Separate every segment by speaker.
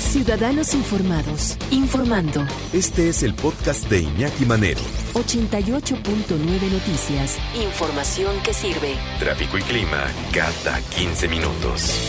Speaker 1: Ciudadanos Informados, informando.
Speaker 2: Este es el podcast de Iñaki Manero.
Speaker 1: 88.9 Noticias. Información que sirve.
Speaker 2: Tráfico y clima cada 15 minutos.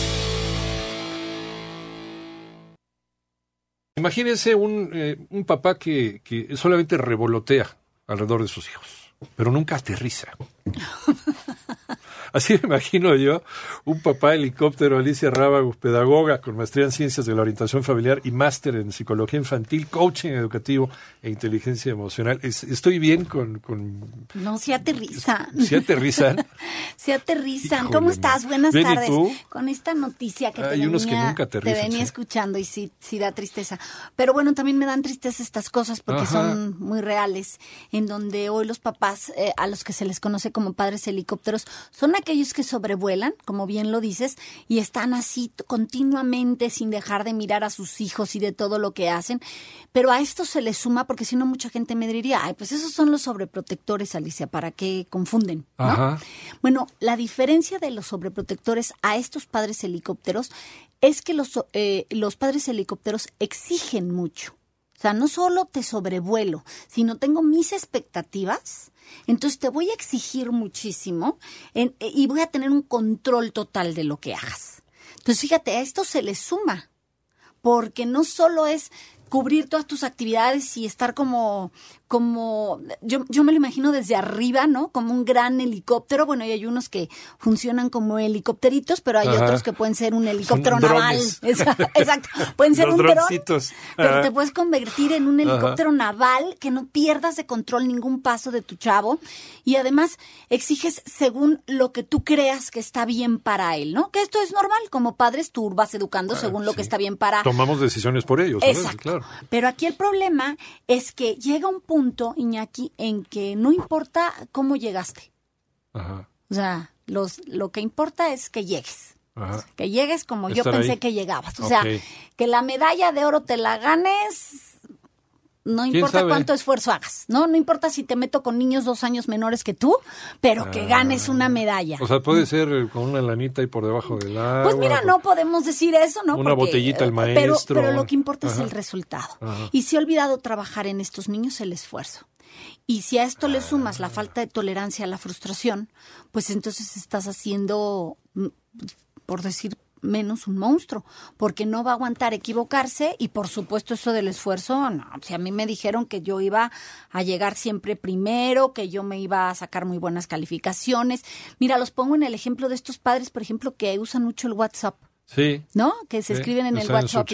Speaker 3: Imagínense un, eh, un papá que, que solamente revolotea alrededor de sus hijos, pero nunca aterriza. Así me imagino yo, un papá helicóptero, Alicia Rábagos, pedagoga con maestría en ciencias de la orientación familiar y máster en psicología infantil, coaching educativo e inteligencia emocional. Es- estoy bien con... con
Speaker 4: No, se aterrizan.
Speaker 3: ¿Sí aterrizan?
Speaker 4: Se aterrizan.
Speaker 3: Híjole,
Speaker 4: ¿Cómo estás? Buenas
Speaker 3: Bien, ¿y
Speaker 4: tardes.
Speaker 3: tú?
Speaker 4: Con esta noticia que te
Speaker 3: Hay
Speaker 4: venía,
Speaker 3: unos que nunca
Speaker 4: te venía
Speaker 3: sí.
Speaker 4: escuchando y sí, sí da tristeza. Pero bueno, también me dan tristeza estas cosas porque
Speaker 3: Ajá.
Speaker 4: son muy reales, en donde hoy los papás, eh, a los que se les conoce como padres helicópteros, son aquellos que sobrevuelan, como bien lo dices, y están así continuamente sin dejar de mirar a sus hijos y de todo lo que hacen. Pero a esto se le suma, porque si no mucha gente me diría, ay, pues esos son los sobreprotectores, Alicia, ¿para qué confunden? ¿no?
Speaker 3: Ajá.
Speaker 4: Bueno, la diferencia de los sobreprotectores a estos padres helicópteros es que los, eh, los padres helicópteros exigen mucho. Sea, no solo te sobrevuelo, sino tengo mis expectativas, entonces te voy a exigir muchísimo eh, y voy a tener un control total de lo que hagas. Entonces, fíjate, a esto se le suma, porque no solo es cubrir todas tus actividades y estar como, como, yo, yo me lo imagino desde arriba, ¿no? Como un gran helicóptero. Bueno, y hay unos que funcionan como helicópteritos, pero hay
Speaker 3: Ajá.
Speaker 4: otros que pueden ser un helicóptero
Speaker 3: Son
Speaker 4: naval. Exacto, exacto. Pueden ser
Speaker 3: Los
Speaker 4: un dron,
Speaker 3: droncitos.
Speaker 4: pero
Speaker 3: Ajá.
Speaker 4: te puedes convertir en un helicóptero naval que no pierdas de control ningún paso de tu chavo y además exiges según lo que tú creas que está bien para él, ¿no? Que esto es normal, como padres tú vas educando según lo que
Speaker 3: Ah,
Speaker 4: está bien para
Speaker 3: Tomamos decisiones por ellos.
Speaker 4: Exacto.
Speaker 3: Claro.
Speaker 4: Pero aquí el problema es que llega un punto, Iñaki, en que no importa cómo llegaste.
Speaker 3: Ajá.
Speaker 4: O sea, los, lo que importa es que llegues.
Speaker 3: Ajá.
Speaker 4: Que llegues como yo pensé
Speaker 3: ahí.
Speaker 4: que llegabas. O sea, que la medalla de oro te la ganes, no
Speaker 3: ¿Quién
Speaker 4: importa cuánto esfuerzo hagas, ¿no? No importa si te meto con niños dos años menores que tú, pero que ganes una medalla.
Speaker 3: Ah. O sea, puede ser con una lanita ahí por debajo del agua.
Speaker 4: Pues mira, no podemos decir eso, ¿no?
Speaker 3: Una botellita al
Speaker 4: eh,
Speaker 3: maestro.
Speaker 4: Pero, pero lo que importa es el resultado.
Speaker 3: Ajá.
Speaker 4: Y se ha olvidado trabajar en estos niños el esfuerzo. Y si a esto le sumas la falta de tolerancia a la frustración, pues entonces estás haciendo, mm, por decir menos, un monstruo, porque no va a aguantar equivocarse y por supuesto eso del esfuerzo, no, si a mí me dijeron que yo iba a llegar siempre primero, que yo me iba a sacar muy buenas calificaciones. Mira, los pongo en el ejemplo de estos padres, por ejemplo, que usan mucho el WhatsApp.
Speaker 3: Sí.
Speaker 4: ¿no? Que se
Speaker 3: Sí,
Speaker 4: escriben en el
Speaker 3: en
Speaker 4: WhatsApp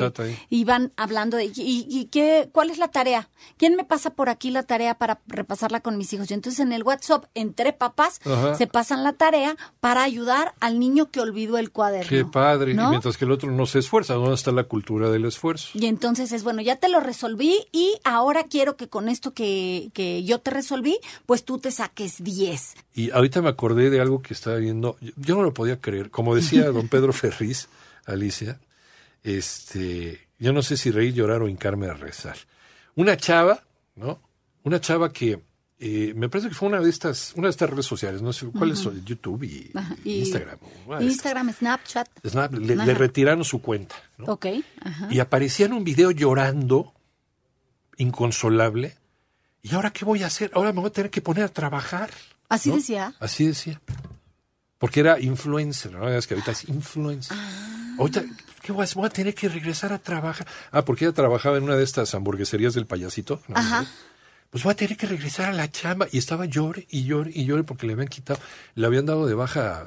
Speaker 4: y- y, van hablando de, ¿y, y qué, cuál es la tarea? ¿Quién me pasa por aquí la tarea para repasarla con mis hijos? Y entonces en el WhatsApp, entre papás,
Speaker 3: Ajá.
Speaker 4: se pasan la tarea para ayudar al niño que olvidó el cuaderno.
Speaker 3: Qué padre.
Speaker 4: ¿no?
Speaker 3: Y mientras que el otro no se esfuerza, ¿dónde está la cultura del esfuerzo?
Speaker 4: Y entonces es, bueno, ya te lo resolví y ahora quiero que con esto que, que yo te resolví, pues tú te saques 10.
Speaker 3: Y ahorita me acordé de algo que estaba viendo. Yo- Yo no lo podía creer. Como decía don Pedro Ferriz, Alicia, este, yo no sé si reír, llorar o hincarme a rezar. Una chava, ¿no? Una chava que eh, me parece que fue una de estas, una de estas redes sociales, no sé cuáles son, YouTube y, Instagram.
Speaker 4: Instagram, Snapchat.
Speaker 3: Snap, le, retiraron su cuenta, ¿no?
Speaker 4: Ok. Ajá.
Speaker 3: Y aparecía en un video llorando, inconsolable. ¿Y ahora qué voy a hacer? Ahora me voy a tener que poner a trabajar.
Speaker 4: Así
Speaker 3: ¿no?
Speaker 4: decía.
Speaker 3: Así decía. Porque era influencer, ¿no? Es que ahorita es influencer.
Speaker 4: Ah.
Speaker 3: Ahorita, ¿qué voy a, hacer? voy a tener que regresar a trabajar? Ah, porque ella trabajaba en una de estas hamburgueserías del payasito. ¿no?
Speaker 4: Ajá.
Speaker 3: Pues voy a tener que regresar a la chamba. Y estaba llore y llore y llore porque le habían quitado, le habían dado de baja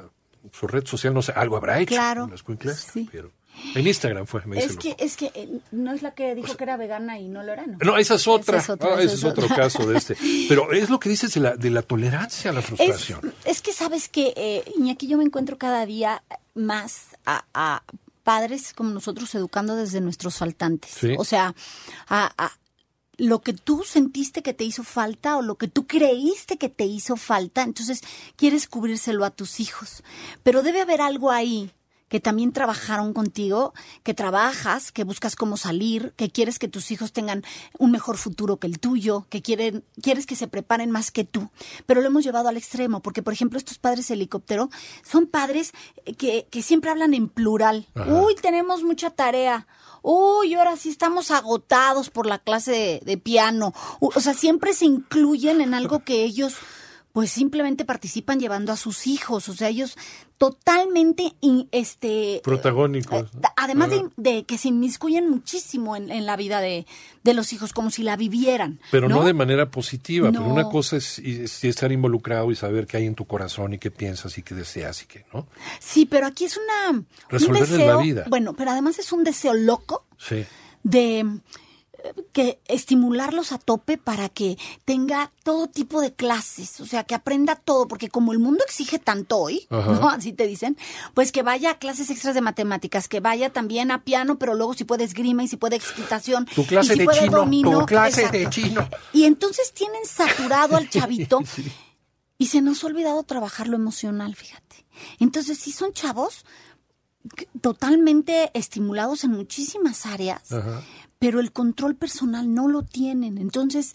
Speaker 3: su red social, no sé, algo habrá hecho.
Speaker 4: Claro.
Speaker 3: en las cuinclas,
Speaker 4: Sí.
Speaker 3: pero en Instagram fue, me
Speaker 4: Es que, es que eh, no es la que dijo que era vegana y no lo era, ¿no?
Speaker 3: No, esa es otra.
Speaker 4: Esa es otra,
Speaker 3: Ah, ese
Speaker 4: es
Speaker 3: es otro
Speaker 4: otra.
Speaker 3: caso de este. Pero es lo que dices de la, de la tolerancia a la
Speaker 4: Es,
Speaker 3: frustración.
Speaker 4: es que sabes que, eh, Iñaki, yo me encuentro cada día más a, a padres como nosotros educando desde nuestros faltantes.
Speaker 3: Sí.
Speaker 4: O sea, a, a lo que tú sentiste que te hizo falta o lo que tú creíste que te hizo falta, entonces quieres cubrírselo a tus hijos. Pero debe haber algo ahí que también trabajaron contigo, que trabajas, que buscas cómo salir, que quieres que tus hijos tengan un mejor futuro que el tuyo, que quieren, quieres que se preparen más que tú. Pero lo hemos llevado al extremo, porque por ejemplo estos padres helicóptero son padres que, que siempre hablan en plural. Uy, tenemos mucha tarea. Uy, ahora sí estamos agotados por la clase de, de piano. O sea, siempre se incluyen en algo que ellos pues simplemente participan llevando a sus hijos, o sea, ellos totalmente in- este
Speaker 3: Protagónicos.
Speaker 4: eh, además de, de que se inmiscuyen muchísimo en, en la vida de, de los hijos, como si la vivieran.
Speaker 3: Pero no, de manera positiva, pero una cosa es, es estar involucrado y saber qué hay en tu corazón y qué piensas y qué deseas y qué, ¿no?
Speaker 4: Sí, pero aquí es una un
Speaker 3: Resolverles la
Speaker 4: deseo,
Speaker 3: vida.
Speaker 4: Bueno, pero además es un deseo loco
Speaker 3: Sí.
Speaker 4: de que estimularlos a tope para que tenga todo tipo de clases, o sea, que aprenda todo, porque como el mundo exige tanto hoy,
Speaker 3: Ajá.
Speaker 4: ¿no? Así te dicen, pues que vaya a clases extras de matemáticas, que vaya también a piano, pero luego si puede esgrima y si puede excitación.
Speaker 3: Tu clase
Speaker 4: y si
Speaker 3: de
Speaker 4: puede
Speaker 3: chino,
Speaker 4: dominó,
Speaker 3: tu clase de chino.
Speaker 4: Y entonces tienen saturado al chavito y se nos ha olvidado trabajar lo emocional, fíjate. Entonces, sí son chavos totalmente estimulados en muchísimas áreas,
Speaker 3: Ajá.
Speaker 4: Pero el control personal no lo tienen. Entonces,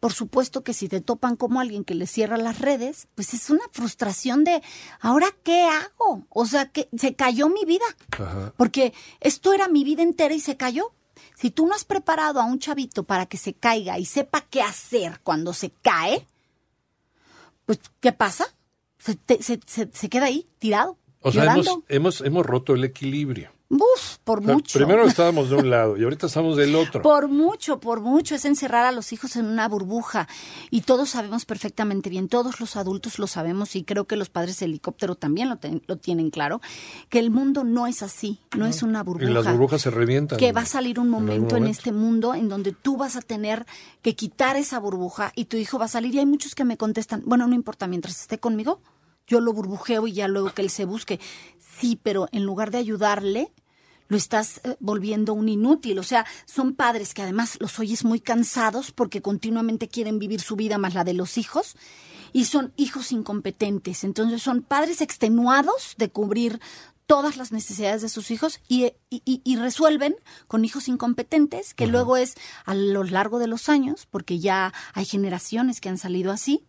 Speaker 4: por supuesto que si te topan como alguien que les cierra las redes, pues es una frustración de, ¿ahora qué hago? O sea, que se cayó mi vida.
Speaker 3: Ajá.
Speaker 4: Porque esto era mi vida entera y se cayó. Si tú no has preparado a un chavito para que se caiga y sepa qué hacer cuando se cae, pues, ¿qué pasa? Se, te- se- se- se queda ahí, tirado,
Speaker 3: O sea, hemos, hemos, hemos roto el equilibrio.
Speaker 4: Uf, por
Speaker 3: O sea,
Speaker 4: mucho.
Speaker 3: primero estábamos de un lado y ahorita estamos del otro.
Speaker 4: Por mucho, por mucho, es encerrar a los hijos en una burbuja. Y todos sabemos perfectamente bien, todos los adultos lo sabemos y creo que los padres de helicóptero también lo, ten- lo tienen claro, que el mundo no es así, no es una burbuja.
Speaker 3: y las burbujas se revientan.
Speaker 4: que va a salir un
Speaker 3: en
Speaker 4: momento en,
Speaker 3: momento.
Speaker 4: este mundo en donde tú vas a tener que quitar esa burbuja y tu hijo va a salir. Y hay muchos que me contestan, bueno, no importa, mientras esté conmigo, yo lo burbujeo y ya luego que él se busque. Sí, pero en lugar de ayudarle, lo estás eh, volviendo un inútil. O sea, son padres que además los oyes muy cansados porque continuamente quieren vivir su vida más la de los hijos y son hijos incompetentes. Entonces son padres extenuados de cubrir todas las necesidades de sus hijos y, y- y- resuelven con hijos incompetentes, que luego es a lo largo de los años, porque ya hay generaciones que han salido así,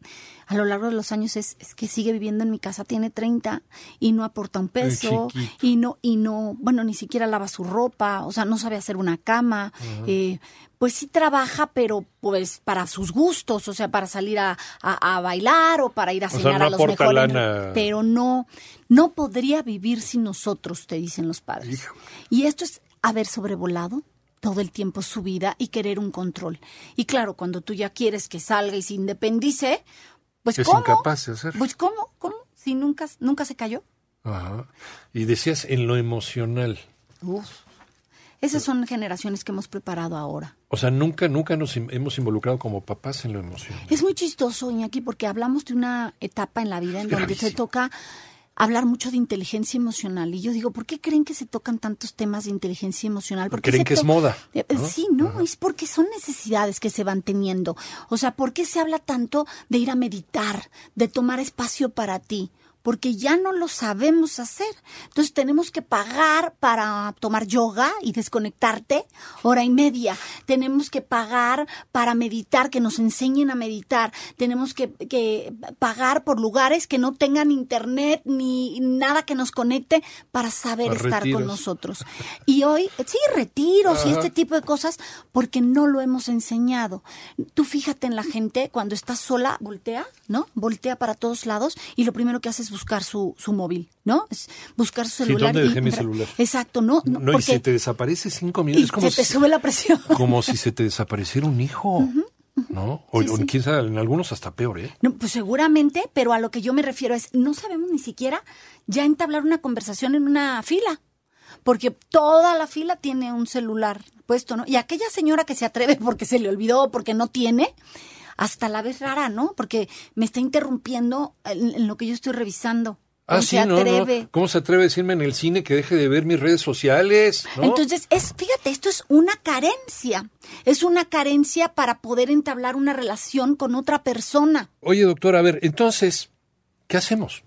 Speaker 4: a lo largo de los años es, es que sigue viviendo en mi casa, tiene 30 y no aporta un peso y no, y no, bueno, ni siquiera lava su ropa, o sea, no sabe hacer una cama, eh, pues sí trabaja, pero pues para sus gustos, o sea, para salir a, a- a bailar o para ir a
Speaker 3: sea,
Speaker 4: cenar
Speaker 3: no
Speaker 4: a los mejores.
Speaker 3: lana.
Speaker 4: Pero no, no podría vivir sin nosotros, te dicen los padres. Y esto es haber sobrevolado todo el tiempo su vida y querer un control. Y claro, cuando tú ya quieres que salga y se independice, pues
Speaker 3: Es
Speaker 4: ¿cómo?
Speaker 3: incapaz de hacerlo.
Speaker 4: Pues ¿cómo? ¿Cómo? Si nunca, nunca se cayó.
Speaker 3: Ajá. Y decías en lo emocional.
Speaker 4: Uf. Esas son generaciones que hemos preparado ahora.
Speaker 3: O sea, nunca, nunca nos hemos involucrado como papás en lo emocional.
Speaker 4: Es muy chistoso, Iñaki, porque hablamos de una etapa en la vida en donde se toca hablar mucho de inteligencia emocional. Y yo digo, ¿por qué creen que se tocan tantos temas de inteligencia emocional? ¿Por qué
Speaker 3: Creen que es moda,
Speaker 4: Eh,
Speaker 3: ¿no?
Speaker 4: Sí, no, es porque son necesidades que se van teniendo. O sea, ¿por qué se habla tanto de ir a meditar, de tomar espacio para ti? Porque ya no lo sabemos hacer. Entonces tenemos que pagar para tomar yoga y desconectarte hora y media. Tenemos que pagar para meditar, que nos enseñen a meditar. Tenemos que, que pagar por lugares que no tengan internet ni nada que nos conecte para saber
Speaker 3: Para
Speaker 4: estar
Speaker 3: retiros.
Speaker 4: con nosotros. Y hoy, sí, retiros y este tipo de cosas, porque no lo hemos enseñado. Tú fíjate en la gente, cuando está sola, voltea, ¿no? Voltea para todos lados y lo primero que hace es buscar su, su móvil, ¿no? Es buscar su
Speaker 3: Sí,
Speaker 4: celular.
Speaker 3: ¿dónde
Speaker 4: y-
Speaker 3: dejé mi celular?
Speaker 4: Exacto, ¿no? No,
Speaker 3: No, y se te desaparece cinco
Speaker 4: y
Speaker 3: minutos. Es como
Speaker 4: se te
Speaker 3: si,
Speaker 4: sube la presión.
Speaker 3: como si se te desapareciera un hijo. ¿No? O,
Speaker 4: Sí,
Speaker 3: o
Speaker 4: sí.
Speaker 3: quién sabe, en algunos hasta peor, ¿eh?
Speaker 4: No, pues seguramente, pero a lo que yo me refiero es, no sabemos ni siquiera ya entablar una conversación en una fila, porque toda la fila tiene un celular puesto, ¿no? Y aquella señora que se atreve porque se le olvidó, porque no tiene, hasta la vez rara, ¿no? Porque me está interrumpiendo en, en lo que yo estoy revisando.
Speaker 3: Ah,
Speaker 4: ¿Cómo
Speaker 3: sí,
Speaker 4: se
Speaker 3: no? ¿Cómo se atreve a decirme en el cine que deje de ver mis redes sociales? ¿no?
Speaker 4: Entonces, es, fíjate, esto es una carencia. Es una carencia para poder entablar una relación con otra persona.
Speaker 3: Oye, doctor, a ver, entonces, ¿qué hacemos?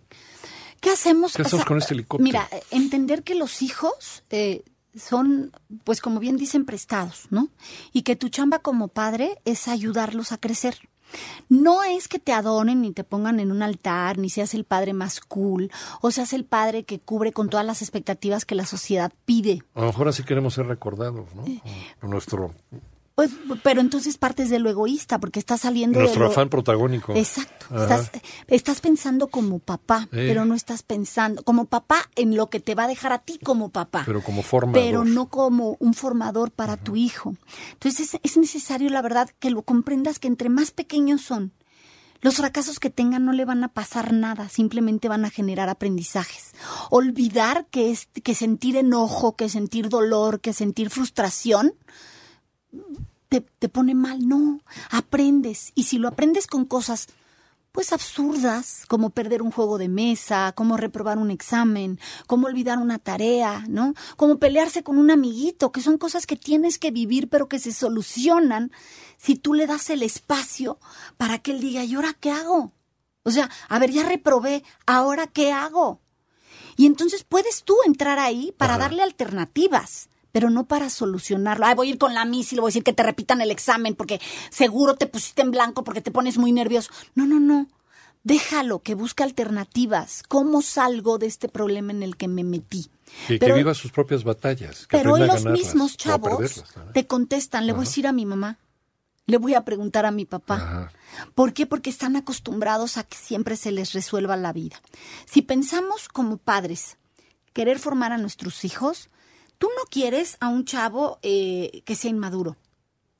Speaker 4: ¿Qué hacemos?
Speaker 3: ¿Qué hacemos con este helicóptero?
Speaker 4: Mira, eh, entender que los hijos eh, son, pues como bien dicen, prestados, ¿no? Y que tu chamba como padre es ayudarlos a crecer. No es que te adoren ni te pongan en un altar, ni seas el padre más cool, o seas el padre que cubre con todas las expectativas que la sociedad pide.
Speaker 3: A lo mejor así queremos ser recordados, ¿no?
Speaker 4: Eh.
Speaker 3: Con Nuestro,
Speaker 4: Pues, pero entonces partes de lo egoísta, porque estás saliendo
Speaker 3: nuestro
Speaker 4: de lo...
Speaker 3: afán protagónico.
Speaker 4: Exacto. Estás, estás pensando como papá, pero no estás pensando como papá en lo que te va a dejar a ti como papá.
Speaker 3: Pero como formador.
Speaker 4: Pero no como un formador para tu hijo. Entonces es, es necesario, la verdad, que lo comprendas que entre más pequeños son, los fracasos que tengan no le van a pasar nada, simplemente van a generar aprendizajes. Olvidar que, es, que sentir enojo, que sentir dolor, que sentir frustración te, te pone mal. No, aprendes. Y si lo aprendes con cosas pues absurdas, como perder un juego de mesa, como reprobar un examen, como olvidar una tarea, ¿no? Como pelearse con un amiguito, que son cosas que tienes que vivir, pero que se solucionan si tú le das el espacio para que él diga, ¿y ahora qué hago? O sea, a ver, ya reprobé, ¿ahora qué hago? Y entonces puedes tú entrar ahí para darle alternativas, pero no para solucionarlo. Ay, voy a ir con la MIS y le voy a decir que te repitan el examen porque seguro te pusiste en blanco porque te pones muy nervioso. No, no, no. Déjalo que busque alternativas. ¿Cómo salgo de este problema en el que me metí?
Speaker 3: Que, que
Speaker 4: Pero-
Speaker 3: viva sus propias batallas. Que
Speaker 4: Pero hoy los
Speaker 3: ganarlas,
Speaker 4: mismos chavos te contestan, le voy a decir a mi mamá, le voy a preguntar a mi papá.
Speaker 3: Ajá.
Speaker 4: ¿Por qué? Porque están acostumbrados a que siempre se les resuelva la vida. Si pensamos como padres querer formar a nuestros hijos, tú no quieres a un chavo eh, que sea inmaduro.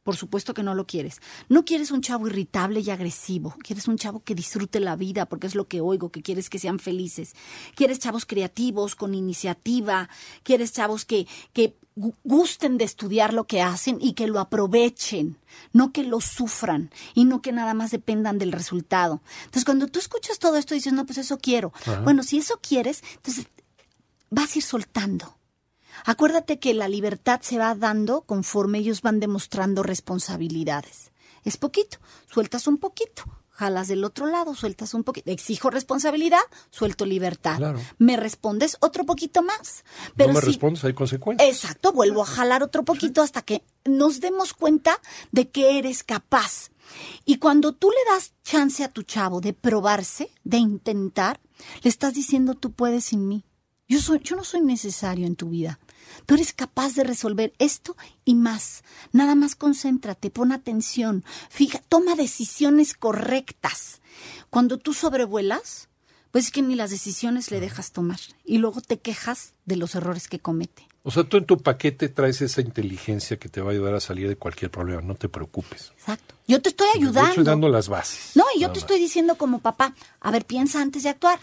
Speaker 4: Por supuesto que no lo quieres. No quieres un chavo irritable y agresivo. Quieres un chavo que disfrute la vida, porque es lo que oigo, que quieres que sean felices. Quieres chavos creativos, con iniciativa. Quieres chavos que, que gu- gusten de estudiar lo que hacen y que lo aprovechen, no que lo sufran y no que nada más dependan del resultado. Entonces, cuando tú escuchas todo esto, dices, no, pues eso quiero. Bueno, si eso quieres, entonces vas a ir soltando. Acuérdate que la libertad se va dando conforme ellos van demostrando responsabilidades. Es poquito, sueltas un poquito, jalas del otro lado, sueltas un poquito. Exijo responsabilidad, suelto libertad.
Speaker 3: Claro.
Speaker 4: Me respondes otro poquito más. Pero
Speaker 3: no me
Speaker 4: si-
Speaker 3: respondes, hay consecuencias.
Speaker 4: Exacto, vuelvo a jalar otro poquito hasta que nos demos cuenta de que eres capaz. Y cuando tú le das chance a tu chavo de probarse, de intentar, le estás diciendo tú puedes sin mí. Yo, soy, yo no soy necesario en tu vida. Tú eres capaz de resolver esto y más. Nada más concéntrate, pon atención, fija, toma decisiones correctas. Cuando tú sobrevuelas, pues es que ni las decisiones le dejas tomar y luego te quejas de los errores que comete.
Speaker 3: O sea, tú en tu paquete traes esa inteligencia que te va a ayudar a salir de cualquier problema, no te preocupes.
Speaker 4: Exacto. Yo te estoy
Speaker 3: Yo
Speaker 4: ayudando.
Speaker 3: estoy dando las bases.
Speaker 4: No, y yo te
Speaker 3: más.
Speaker 4: estoy diciendo como papá, a ver, piensa antes de actuar.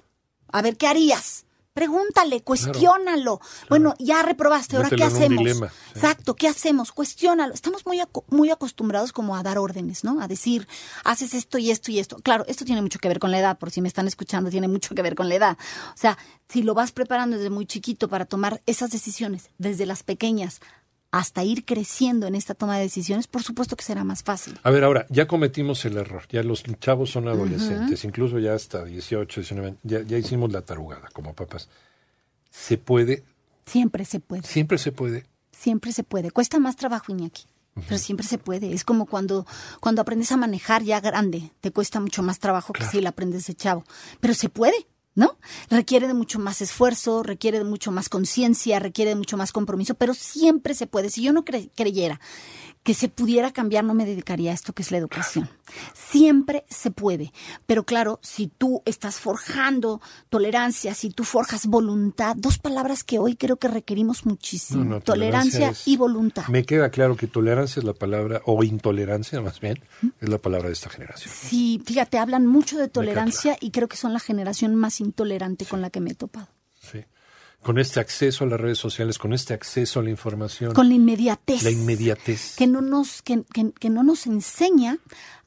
Speaker 4: A ver, ¿qué harías? Pregúntale, cuestiónalo. Bueno, ya reprobaste, ¿ahora
Speaker 3: Mételo
Speaker 4: qué hacemos?
Speaker 3: dilema, sí.
Speaker 4: Exacto, ¿qué hacemos? Cuestiónalo. Estamos muy, muy acostumbrados como a dar órdenes, ¿no? A decir, haces esto y esto y esto. Claro, esto tiene mucho que ver con la edad, por si me están escuchando, tiene mucho que ver con la edad. O sea, si lo vas preparando desde muy chiquito para tomar esas decisiones, desde las pequeñas hasta ir creciendo en esta toma de decisiones, por supuesto que será más fácil.
Speaker 3: A ver, ahora, ya cometimos el error, ya los chavos son adolescentes, incluso ya hasta 18, 19, ya, ya hicimos la tarugada como papás. Se puede,
Speaker 4: Siempre se puede.
Speaker 3: siempre se puede.
Speaker 4: Siempre se puede. Cuesta más trabajo, Iñaki. Pero siempre se puede. Es como cuando, cuando aprendes a manejar ya grande. Te cuesta mucho más trabajo que si lo aprendes de chavo. Pero se puede, ¿no? Requiere de mucho más esfuerzo, requiere de mucho más conciencia, requiere de mucho más compromiso, pero siempre se puede. Si yo no cre- creyera que se pudiera cambiar, no me dedicaría a esto que es la educación. Siempre se puede. Pero claro, si tú estás forjando tolerancia, si tú forjas voluntad, dos palabras que hoy creo que requerimos muchísimo.
Speaker 3: No, no,
Speaker 4: tolerancia
Speaker 3: es-
Speaker 4: y voluntad.
Speaker 3: Me queda claro que tolerancia es la palabra, o intolerancia más bien, es la palabra de esta generación.
Speaker 4: Sí, fíjate, hablan mucho de tolerancia y creo que son la generación más intolerante con la que me he topado.
Speaker 3: Con este acceso a las redes sociales, con este acceso a la información,
Speaker 4: Con la inmediatez.
Speaker 3: la inmediatez.
Speaker 4: que no nos, que, que- que no nos enseña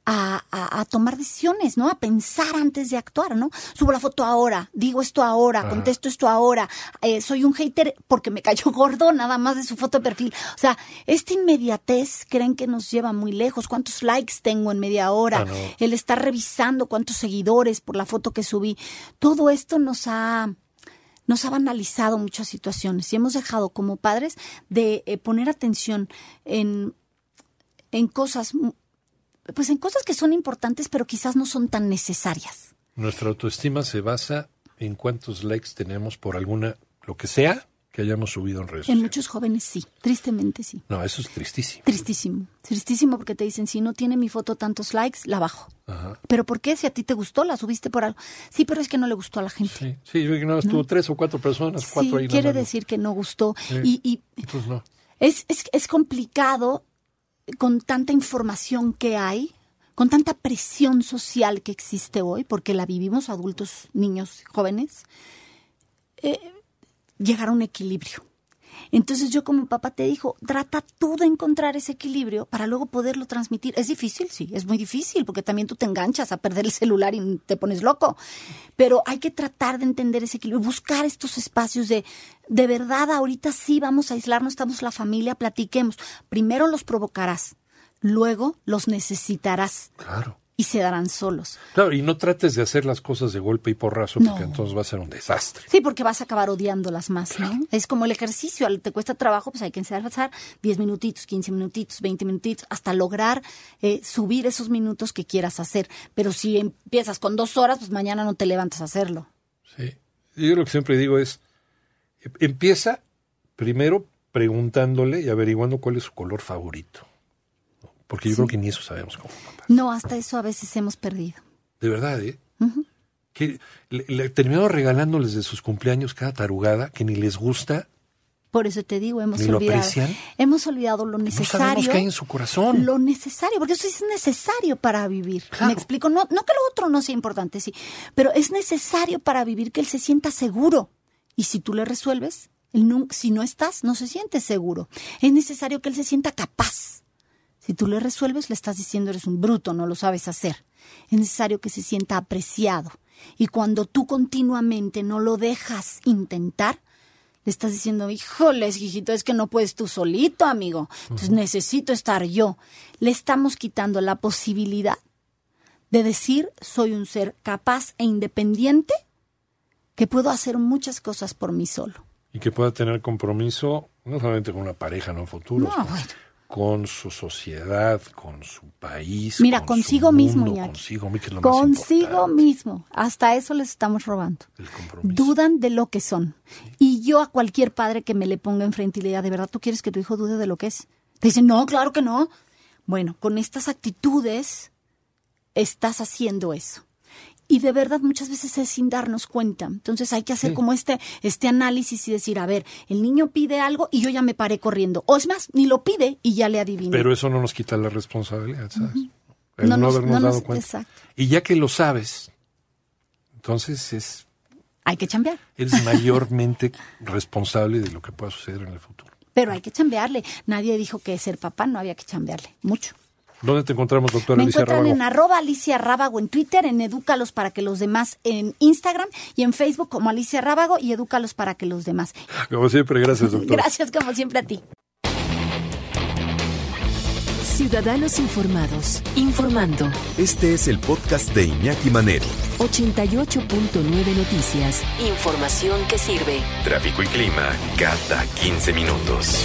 Speaker 4: a, a- a tomar decisiones, ¿no? A pensar antes de actuar, ¿no? Subo la foto ahora, digo esto ahora, contesto esto ahora, eh, soy un hater porque me cayó gordo nada más de su foto de perfil. O sea, esta inmediatez creen que nos lleva muy lejos. ¿Cuántos likes tengo en media hora?
Speaker 3: Ah, no.
Speaker 4: El estar revisando cuántos seguidores por la foto que subí. Todo esto nos ha nos ha banalizado muchas situaciones y hemos dejado como padres de eh, poner atención en, en cosas, pues en cosas que son importantes pero quizás no son tan necesarias.
Speaker 3: Nuestra autoestima se basa en cuántos likes tenemos por alguna, lo que sea, que hayamos subido en redes
Speaker 4: En
Speaker 3: sociales.
Speaker 4: muchos jóvenes sí, tristemente sí.
Speaker 3: No, eso es tristísimo.
Speaker 4: Tristísimo, tristísimo porque te dicen, si no tiene mi foto tantos likes, la bajo.
Speaker 3: Ajá.
Speaker 4: ¿Pero por qué? Si a ti te gustó, la subiste por algo. Sí, pero es que no le gustó a la gente.
Speaker 3: Sí, sí, yo creo que nada más tuvo tres o cuatro personas, cuatro
Speaker 4: Sí,
Speaker 3: ahí.
Speaker 4: quiere decir que no gustó.
Speaker 3: Sí.
Speaker 4: Y, y
Speaker 3: Entonces no.
Speaker 4: Es, es, es complicado con tanta información que hay, con tanta presión social que existe hoy, porque la vivimos adultos, niños, jóvenes, eh, llegar a un equilibrio. Entonces yo como papá te dijo, trata tú de encontrar ese equilibrio para luego poderlo transmitir. Es difícil, sí, es muy difícil, porque también tú te enganchas a perder el celular y te pones loco. Pero hay que tratar de entender ese equilibrio, buscar estos espacios de, de verdad, ahorita sí vamos a aislarnos, estamos la familia, platiquemos. Primero los provocarás, luego los necesitarás
Speaker 3: Claro.
Speaker 4: Y se darán solos.
Speaker 3: Claro, y no trates de hacer las cosas de golpe y porrazo,
Speaker 4: No.
Speaker 3: porque entonces va a ser un desastre.
Speaker 4: Sí, porque vas a acabar odiándolas más, ¿no? Es como el ejercicio, al- te cuesta trabajo, pues hay que empezar 10 minutitos, 15 minutitos, 20 minutitos, hasta lograr eh, subir esos minutos que quieras hacer. Pero si empiezas con dos horas, pues mañana no te levantas a hacerlo.
Speaker 3: Sí. Yo lo que siempre digo es, eh, empieza primero preguntándole y averiguando cuál es su color favorito. ¿No? Porque yo creo que ni eso sabemos como papás.
Speaker 4: No, hasta eso a veces hemos perdido.
Speaker 3: De verdad, ¿eh? Que le, le terminamos regalándoles de sus cumpleaños cada tarugada que ni les gusta,
Speaker 4: Por eso te digo, hemos
Speaker 3: ¿Ni lo
Speaker 4: olvidado.
Speaker 3: aprecian?
Speaker 4: Hemos olvidado lo
Speaker 3: no
Speaker 4: necesario.
Speaker 3: sabemos qué hay en su corazón.
Speaker 4: Lo necesario, porque eso es necesario para vivir.
Speaker 3: Claro.
Speaker 4: Me explico, no, no que lo otro no sea importante, sí, pero es necesario para vivir que él se sienta seguro. Y si tú le resuelves, él si no estás, no se siente seguro. Es necesario que él se sienta capaz. Si tú le resuelves, le estás diciendo eres un bruto, no lo sabes hacer. Es necesario que se sienta apreciado. Y cuando tú continuamente no lo dejas intentar, le estás diciendo, híjoles, hijito, es que no puedes tú solito, amigo. Entonces necesito estar yo. Le estamos quitando la posibilidad de decir, soy un ser capaz e independiente que puedo hacer muchas cosas por mí solo.
Speaker 3: Y que pueda tener compromiso, no solamente con una pareja, no en futuro,
Speaker 4: No, bueno.
Speaker 3: Con su sociedad, con su país.
Speaker 4: Mira,
Speaker 3: con
Speaker 4: consigo
Speaker 3: su
Speaker 4: mismo, Iñaki.
Speaker 3: Consigo mismo, que es lo
Speaker 4: Consigo mismo. Hasta eso les estamos robando.
Speaker 3: El compromiso.
Speaker 4: Dudan de lo que son. Y yo a cualquier padre que me le ponga enfrente y le diga, ¿de verdad tú quieres que tu hijo dude de lo que es? Te dicen, no, claro que no. Bueno, con estas actitudes estás haciendo eso. Y de verdad muchas veces es sin darnos cuenta. Entonces hay que hacer
Speaker 3: Sí.
Speaker 4: como este, este análisis y decir, a ver, el niño pide algo y yo ya me paré corriendo. O es más, ni lo pide y ya le adivino.
Speaker 3: Pero eso no nos quita la responsabilidad, ¿sabes? El
Speaker 4: No
Speaker 3: no,
Speaker 4: nos-
Speaker 3: habernos
Speaker 4: no nos-
Speaker 3: dado cuenta.
Speaker 4: exacto.
Speaker 3: Y ya que lo sabes, entonces es,
Speaker 4: Hay que chambear.
Speaker 3: eres mayormente responsable de lo que pueda suceder en el futuro.
Speaker 4: Pero hay que chambearle. Nadie dijo que ser papá no había que chambearle. Mucho.
Speaker 3: ¿Dónde te encontramos, doctora
Speaker 4: Me
Speaker 3: Alicia
Speaker 4: encuentran
Speaker 3: Rábago?
Speaker 4: en arroba Alicia Rábago en Twitter, en Edúcalos para que los demás en Instagram y en Facebook como Alicia Rábago y Edúcalos para que los demás.
Speaker 3: Como siempre, gracias, doctora.
Speaker 4: Gracias como siempre a ti.
Speaker 1: Ciudadanos Informados, informando.
Speaker 5: Este es el podcast de Iñaki Manero.
Speaker 1: 88.9 Noticias. Información que sirve.
Speaker 2: Tráfico y clima cada 15 minutos.